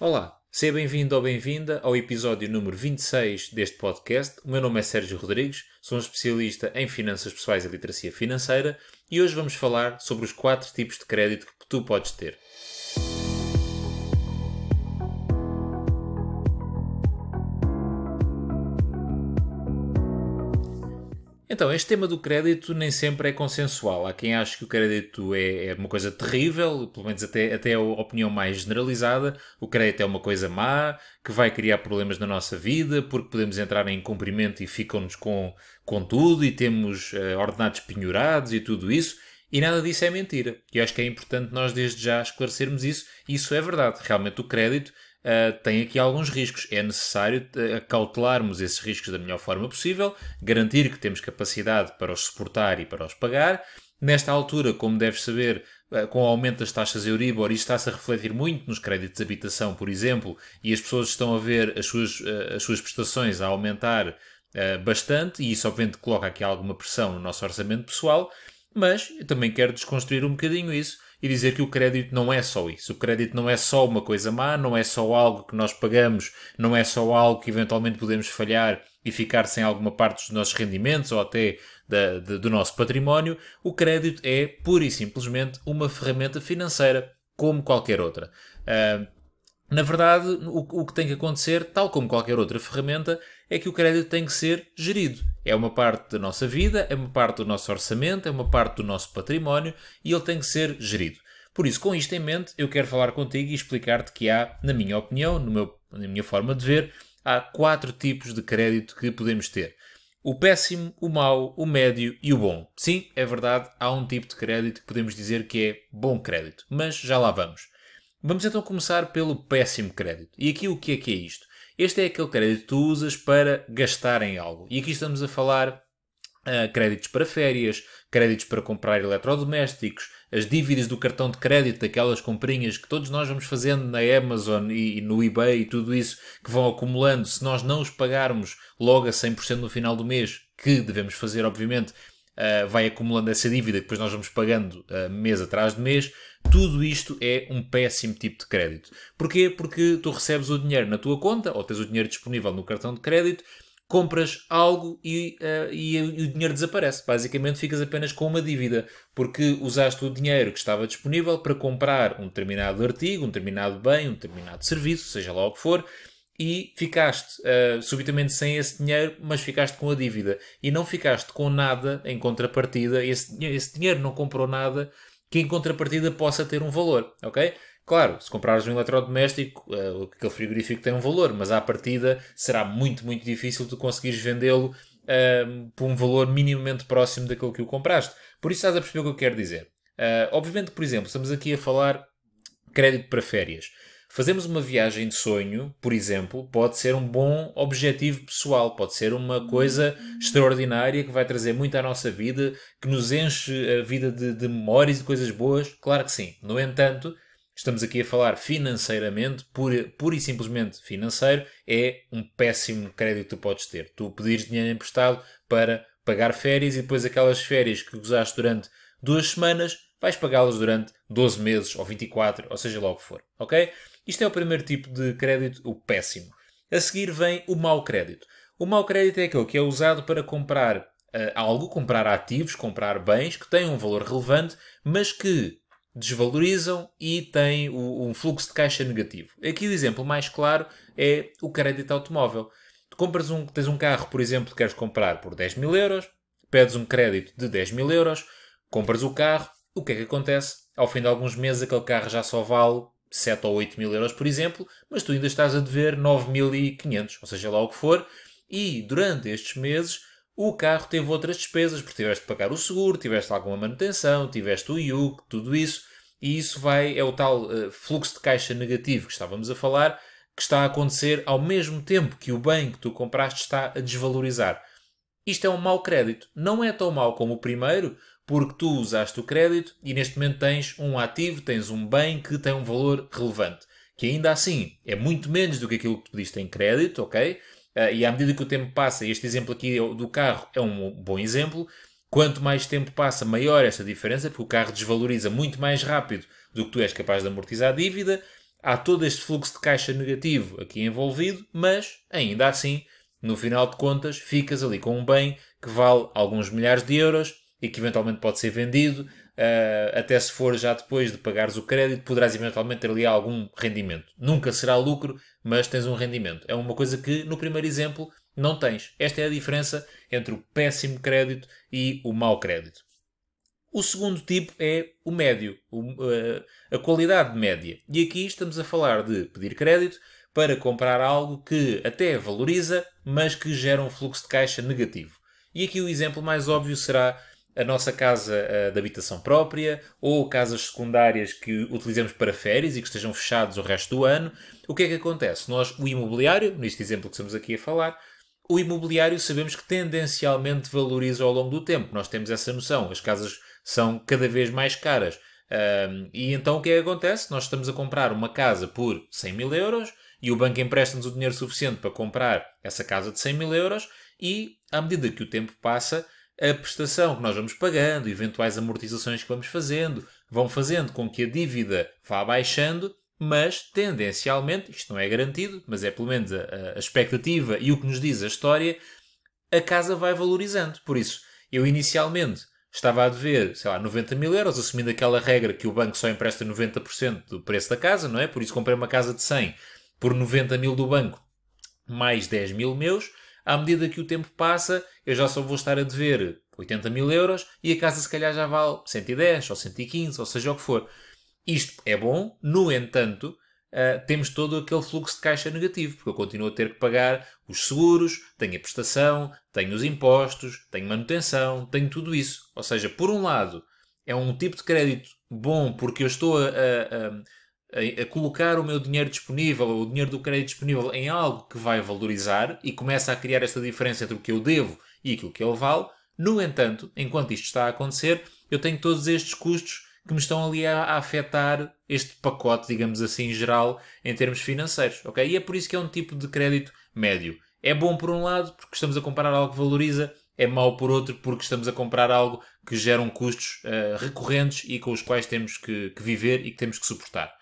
Olá, seja bem-vindo ou bem-vinda ao episódio número 26 deste podcast. O meu nome é Sérgio Rodrigues, sou um especialista em finanças pessoais e literacia financeira e hoje vamos falar sobre os quatro tipos de crédito que tu podes ter. Então, este tema do crédito nem sempre é consensual. Há quem ache que o crédito é, é, uma coisa terrível, pelo menos até, até a opinião mais generalizada. O crédito é uma coisa má, que vai criar problemas na nossa vida, porque podemos entrar em cumprimento e ficam-nos com, com tudo e temos uh, ordenados penhorados e tudo isso. E nada disso é mentira. E acho que é importante nós desde já esclarecermos isso. Isso é verdade. Realmente o crédito uh, tem aqui alguns riscos. É necessário uh, cautelarmos esses riscos da melhor forma possível, garantir que temos capacidade para os suportar e para os pagar. Nesta altura, como deves saber, uh, com o aumento das taxas Euribor, isto está-se a refletir muito nos créditos de habitação, por exemplo, e as pessoas estão a ver as suas, as suas prestações a aumentar bastante, e isso obviamente coloca aqui alguma pressão no nosso orçamento pessoal, mas eu também quero desconstruir um bocadinho isso e dizer que o crédito não é só isso. O crédito não é só uma coisa má, não é só algo que nós pagamos, não é só algo que eventualmente podemos falhar e ficar sem alguma parte dos nossos rendimentos ou até da, de, do nosso património. O crédito é pura e simplesmente uma ferramenta financeira como qualquer outra. Uh, na verdade, o, o, que tem que acontecer, tal como qualquer outra ferramenta, é que o crédito tem que ser gerido. É uma parte da nossa vida, é uma parte do nosso orçamento, é uma parte do nosso património e ele tem que ser gerido. Por isso, com isto em mente, eu quero falar contigo e explicar-te que há, na minha opinião, meu, na minha forma de ver, há quatro tipos de crédito que podemos ter. O péssimo, o mau, o médio e o bom. Sim, é verdade, há um tipo de crédito que podemos dizer que é bom crédito, mas já lá vamos. Vamos então começar pelo péssimo crédito. E aqui o que é que é isto? Este é aquele crédito que tu usas para gastar em algo. E aqui estamos a falar uh, créditos para férias, créditos para comprar eletrodomésticos, as dívidas do cartão de crédito, daquelas comprinhas que todos nós vamos fazendo na Amazon e, e no eBay e tudo isso, que vão acumulando. Se nós não os pagarmos logo a 100% no final do mês, que devemos fazer, obviamente, uh, vai acumulando essa dívida que depois nós vamos pagando uh, mês atrás de mês. Tudo isto é um péssimo tipo de crédito. Porquê? Porque tu recebes o dinheiro na tua conta, ou tens o dinheiro disponível no cartão de crédito, compras algo e, uh, e, o dinheiro desaparece. Basicamente ficas apenas com uma dívida, porque usaste o dinheiro que estava disponível para comprar um determinado artigo, um determinado bem, um determinado serviço, seja lá o que for, e ficaste uh, subitamente sem esse dinheiro, mas ficaste com a dívida. E não ficaste com nada em contrapartida, esse, esse dinheiro não comprou nada que em contrapartida possa ter um valor, ok? Claro, se comprares um eletrodoméstico, uh, aquele frigorífico tem um valor, mas à partida será muito, muito difícil tu conseguires vendê-lo uh, por um valor minimamente próximo daquilo que o compraste. Por isso estás a perceber o que eu quero dizer. Uh, obviamente, por exemplo, estamos aqui a falar crédito para férias. Fazemos uma viagem de sonho, por exemplo, pode ser um bom objetivo pessoal, pode ser uma coisa extraordinária que vai trazer muito à nossa vida, que nos enche a vida de, de memórias e coisas boas. Claro que sim. No entanto, estamos aqui a falar financeiramente, pura, pura e simplesmente financeiro, é um péssimo crédito que tu podes ter. Tu pedires dinheiro emprestado para pagar férias e depois aquelas férias que gozaste durante duas semanas, vais pagá-las durante 12 meses ou 24, ou seja lá o que for, ok? Isto é o primeiro tipo de crédito, o péssimo. A seguir vem o mau crédito. O mau crédito é aquele que é usado para comprar uh, algo, comprar ativos, comprar bens que têm um valor relevante, mas que desvalorizam e têm o, um fluxo de caixa negativo. Aqui o exemplo mais claro é o crédito automóvel. Tu compras um, tens um carro, por exemplo, que queres comprar por 10 mil euros, pedes um crédito de 10 mil euros, compras o carro, o que é que acontece? Ao fim de alguns meses aquele carro já só vale 7 ou 8 mil euros, por exemplo, mas tu ainda estás a dever 9.500, ou seja lá o que for, e durante estes meses o carro teve outras despesas, porque tiveste de pagar o seguro, tiveste alguma manutenção, tiveste o IUC, tudo isso, e isso vai, é o tal uh, fluxo de caixa negativo que estávamos a falar, que está a acontecer ao mesmo tempo que o bem que tu compraste está a desvalorizar. Isto é um mau crédito. Não é tão mau como o primeiro, porque tu usaste o crédito e neste momento tens um ativo, tens um bem que tem um valor relevante. Que ainda assim é muito menos do que aquilo que tu pediste em crédito, ok? Uh, e à medida que o tempo passa, este exemplo aqui do carro é um bom exemplo, quanto mais tempo passa, maior essa diferença, porque o carro desvaloriza muito mais rápido do que tu és capaz de amortizar a dívida, há todo este fluxo de caixa negativo aqui envolvido, mas ainda assim, no final de contas, ficas ali com um bem que vale alguns milhares de euros e que eventualmente pode ser vendido. Uh, até se for já depois de pagares o crédito, poderás eventualmente ter ali algum rendimento. Nunca será lucro, mas tens um rendimento. É uma coisa que, no primeiro exemplo, não tens. Esta é a diferença entre o péssimo crédito e o mau crédito. O segundo tipo é o médio, eh, a qualidade média. E aqui estamos a falar de pedir crédito para comprar algo que até valoriza, mas que gera um fluxo de caixa negativo. E aqui o exemplo mais óbvio será a nossa casa uh, de habitação própria ou casas secundárias que utilizamos para férias e que estejam fechados o resto do ano. O que é que acontece? Nós, o imobiliário, neste exemplo que estamos aqui a falar, o imobiliário sabemos que tendencialmente valoriza ao longo do tempo. Nós temos essa noção. As casas são cada vez mais caras. Um, e então o que é que acontece? Nós estamos a comprar uma casa por 100 mil euros e o banco empresta-nos o dinheiro suficiente para comprar essa casa de 100 mil euros e, à medida que o tempo passa, a prestação que nós vamos pagando, eventuais amortizações que vamos fazendo, vão fazendo com que a dívida vá baixando, mas tendencialmente, isto não é garantido, mas é pelo menos a, a expectativa e o que nos diz a história, a casa vai valorizando. Por isso, eu inicialmente estava a dever, sei lá, 90 mil euros, assumindo aquela regra que o banco só empresta 90% do preço da casa, não é? Por isso comprei uma casa de 100 por 90 mil do banco, mais 10 mil meus. À medida que o tempo passa, eu já só vou estar a dever 80 mil euros e a casa se calhar já vale 110 ou 115, ou seja o que for. Isto é bom, no entanto, uh, temos todo aquele fluxo de caixa negativo, porque eu continuo a ter que pagar os seguros, tenho a prestação, tenho os impostos, tenho manutenção, tenho tudo isso. Ou seja, por um lado, é um tipo de crédito bom porque eu estou a, a, a, a colocar o meu dinheiro disponível, ou o dinheiro do crédito disponível, em algo que vai valorizar e começa a criar esta diferença entre o que eu devo e aquilo que ele vale. No entanto, enquanto isto está a acontecer, eu tenho todos estes custos que me estão ali a, a, afetar este pacote, digamos assim, geral, em termos financeiros. ok? E é por isso que é um tipo de crédito médio. É bom por um lado, porque estamos a comprar algo que valoriza, é mau por outro, porque estamos a comprar algo que geram custos uh, recorrentes e com os quais temos que, que viver e que temos que suportar.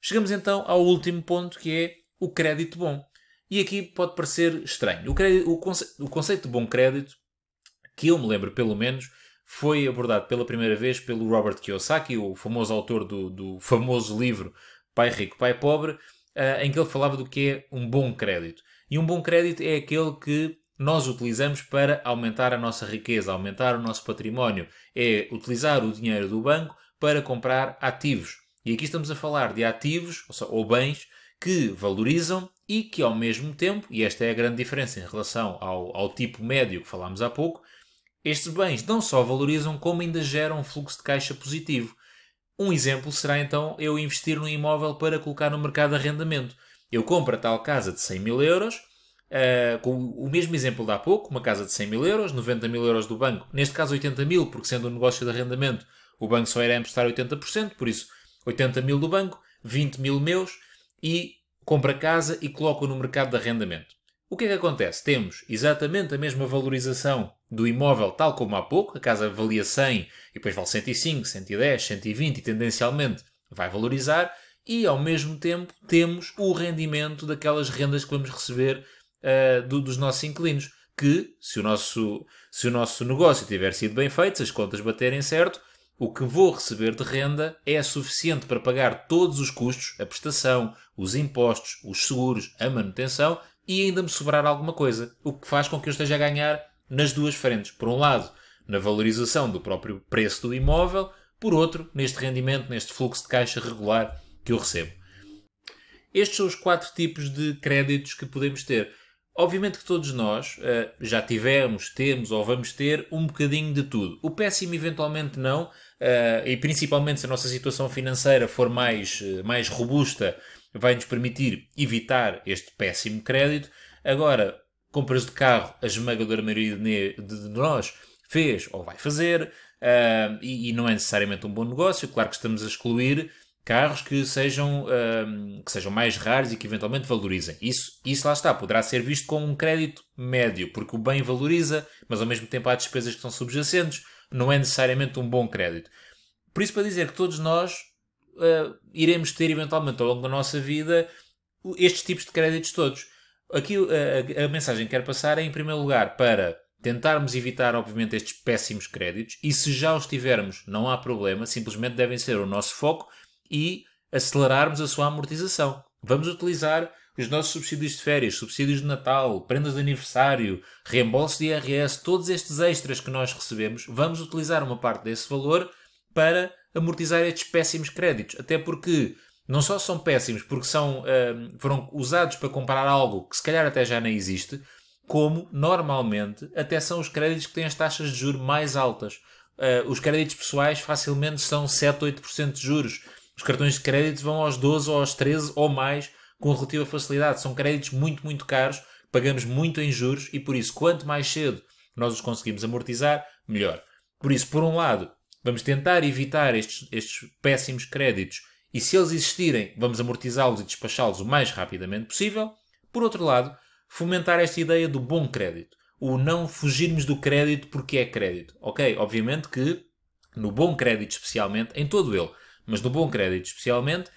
Chegamos então ao último ponto, que é o crédito bom. E aqui pode parecer estranho. O, crédito, o, conce, o conceito de bom crédito, que eu me lembro pelo menos, foi abordado pela primeira vez pelo Robert Kiyosaki, o famoso autor do, do famoso livro Pai Rico, Pai Pobre, uh, em que ele falava do que é um bom crédito. E um bom crédito é aquele que nós utilizamos para aumentar a nossa riqueza, aumentar o nosso património. É utilizar o dinheiro do banco para comprar ativos. E aqui estamos a falar de ativos, ou, ou bens, que valorizam e que ao mesmo tempo, e esta é a grande diferença em relação ao, ao tipo médio que falámos há pouco, estes bens não só valorizam, como ainda geram um fluxo de caixa positivo. Um exemplo será então eu investir num imóvel para colocar no mercado de arrendamento. Eu compro a tal casa de 100 mil euros, uh, com o mesmo exemplo de há pouco, uma casa de 100 mil euros, 90 mil euros do banco, neste caso 80 mil, porque sendo um negócio de arrendamento, o banco só irá emprestar 80%, por isso 80 mil do banco, 20 mil meus, e compro a casa e coloco no mercado de arrendamento. O que é que acontece? Temos exatamente a mesma valorização do imóvel, tal como há pouco, a casa valia 100 e depois vale 105, 110, 120 e tendencialmente vai valorizar, e ao mesmo tempo temos o rendimento daquelas rendas que vamos receber uh, do, dos nossos inquilinos. Que, se o, nosso, se o nosso negócio tiver sido bem feito, se as contas baterem certo, o que vou receber de renda é suficiente para pagar todos os custos, a prestação, os impostos, os seguros, a manutenção e ainda me sobrar alguma coisa, o que faz com que eu esteja a ganhar nas duas frentes. Por um lado, na valorização do próprio preço do imóvel, por outro, neste rendimento, neste fluxo de caixa regular que eu recebo. Estes são os quatro tipos de créditos que podemos ter. Obviamente que todos nós uh, já tivemos, temos ou vamos ter um bocadinho de tudo. O péssimo, eventualmente, não, uh, e principalmente se a nossa situação financeira for mais, uh, mais robusta vai nos permitir evitar este péssimo crédito. Agora, compras de carro, a esmagadora maioria de nós fez ou vai fazer, e, e, não é necessariamente um bom negócio. Claro que estamos a excluir carros que sejam, que sejam mais raros e que eventualmente valorizem. Isso, isso lá está, poderá ser visto como um crédito médio, porque o bem valoriza, mas ao mesmo tempo há despesas que são subjacentes, não é necessariamente um bom crédito. Por isso, para dizer que todos nós uh, iremos ter eventualmente ao longo da nossa vida estes tipos de créditos todos. Aqui a, a mensagem que quero passar é, em primeiro lugar, para tentarmos evitar, obviamente, estes péssimos créditos e se já os tivermos, não há problema, simplesmente devem ser o nosso foco e acelerarmos a sua amortização. Vamos utilizar os nossos subsídios de férias, subsídios de Natal, prendas de aniversário, reembolso de IRS, todos estes extras que nós recebemos, vamos utilizar uma parte desse valor para amortizar estes péssimos créditos. Até porque não só são péssimos porque são, uh, foram usados para comprar algo que se calhar até já nem existe, como normalmente até são os créditos que têm as taxas de juros mais altas. Uh, os créditos pessoais facilmente são 7, 8% de juros. Os cartões de crédito vão aos 12 ou aos 13 ou mais com relativa facilidade. São créditos muito, muito caros, pagamos muito em juros e por isso, quanto mais cedo nós os conseguimos amortizar, melhor. Por isso, por um lado, vamos tentar evitar estes, estes péssimos créditos e se eles existirem, vamos amortizá-los e despachá-los o mais rapidamente possível. Por outro lado, fomentar esta ideia do bom crédito. O não fugirmos do crédito porque é crédito. Ok, obviamente que no bom crédito especialmente, em todo ele, mas no bom crédito especialmente,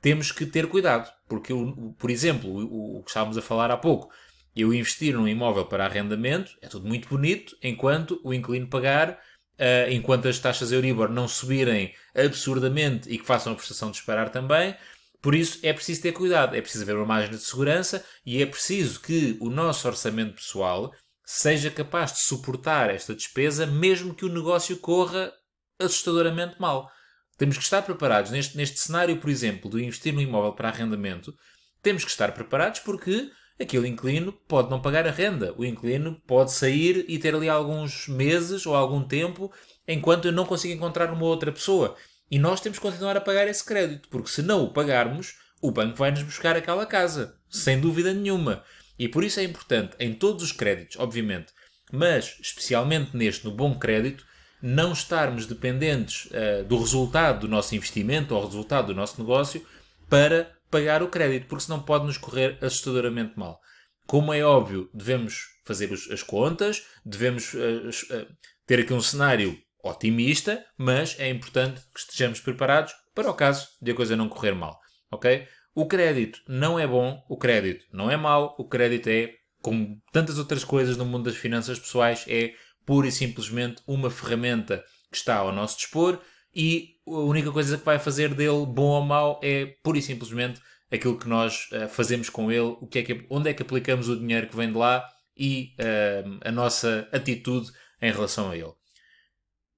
temos que ter cuidado. Porque, por exemplo, o, o que estávamos a falar há pouco, eu investir num imóvel para arrendamento é tudo muito bonito, enquanto o inquilino pagar uh, enquanto as taxas Euribor não subirem absurdamente e que façam a prestação disparar também. Por isso é preciso ter cuidado, é preciso haver uma margem de segurança e é preciso que o nosso orçamento pessoal seja capaz de suportar esta despesa, mesmo que o negócio corra assustadoramente mal. Temos que estar preparados neste, neste cenário, por exemplo, de investir no imóvel para arrendamento. Temos que estar preparados porque aquele inquilino pode não pagar a renda. O inquilino pode sair e ter ali alguns meses ou algum tempo enquanto eu não consigo encontrar uma outra pessoa. E nós temos que continuar a pagar esse crédito, porque se não o pagarmos, o banco vai nos buscar aquela casa, sem dúvida nenhuma. E por isso é importante, em todos os créditos, obviamente, mas especialmente neste, no bom crédito, não estarmos dependentes uh, do resultado do nosso investimento ou resultado do nosso negócio para pagar o crédito, porque senão pode nos correr assustadoramente mal. Como é óbvio, devemos fazer as contas, devemos uh, uh, ter aqui um cenário otimista, mas é importante que estejamos preparados para o caso de a coisa não correr mal. Ok? O crédito não é bom, o crédito não é mau, o crédito é, como tantas outras coisas no mundo das finanças pessoais, é pura e simplesmente uma ferramenta que está ao nosso dispor e a única coisa que vai fazer dele bom ou mau é pura e simplesmente aquilo que nós uh, fazemos com ele, o que é que, onde é que aplicamos o dinheiro que vem de lá e uh, a nossa atitude em relação a ele.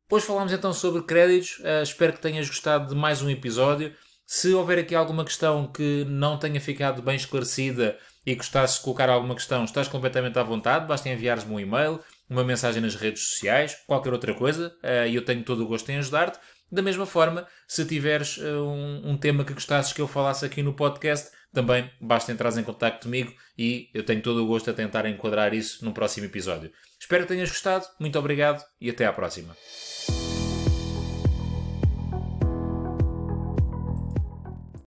Depois falámos então sobre créditos. Uh, espero que tenhas gostado de mais um episódio. Se houver aqui alguma questão que não tenha ficado bem esclarecida e gostasses de colocar alguma questão, estás completamente à vontade. Basta enviares-me um e-mail, uma mensagem nas redes sociais, qualquer outra coisa, e eu tenho todo o gosto em ajudar-te. Da mesma forma, se tiveres uh, um, um, tema que gostasses que eu falasse aqui no podcast, também basta entrar em contato comigo e eu tenho todo o gosto a tentar enquadrar isso num próximo episódio. Espero que tenhas gostado, muito obrigado e até à próxima.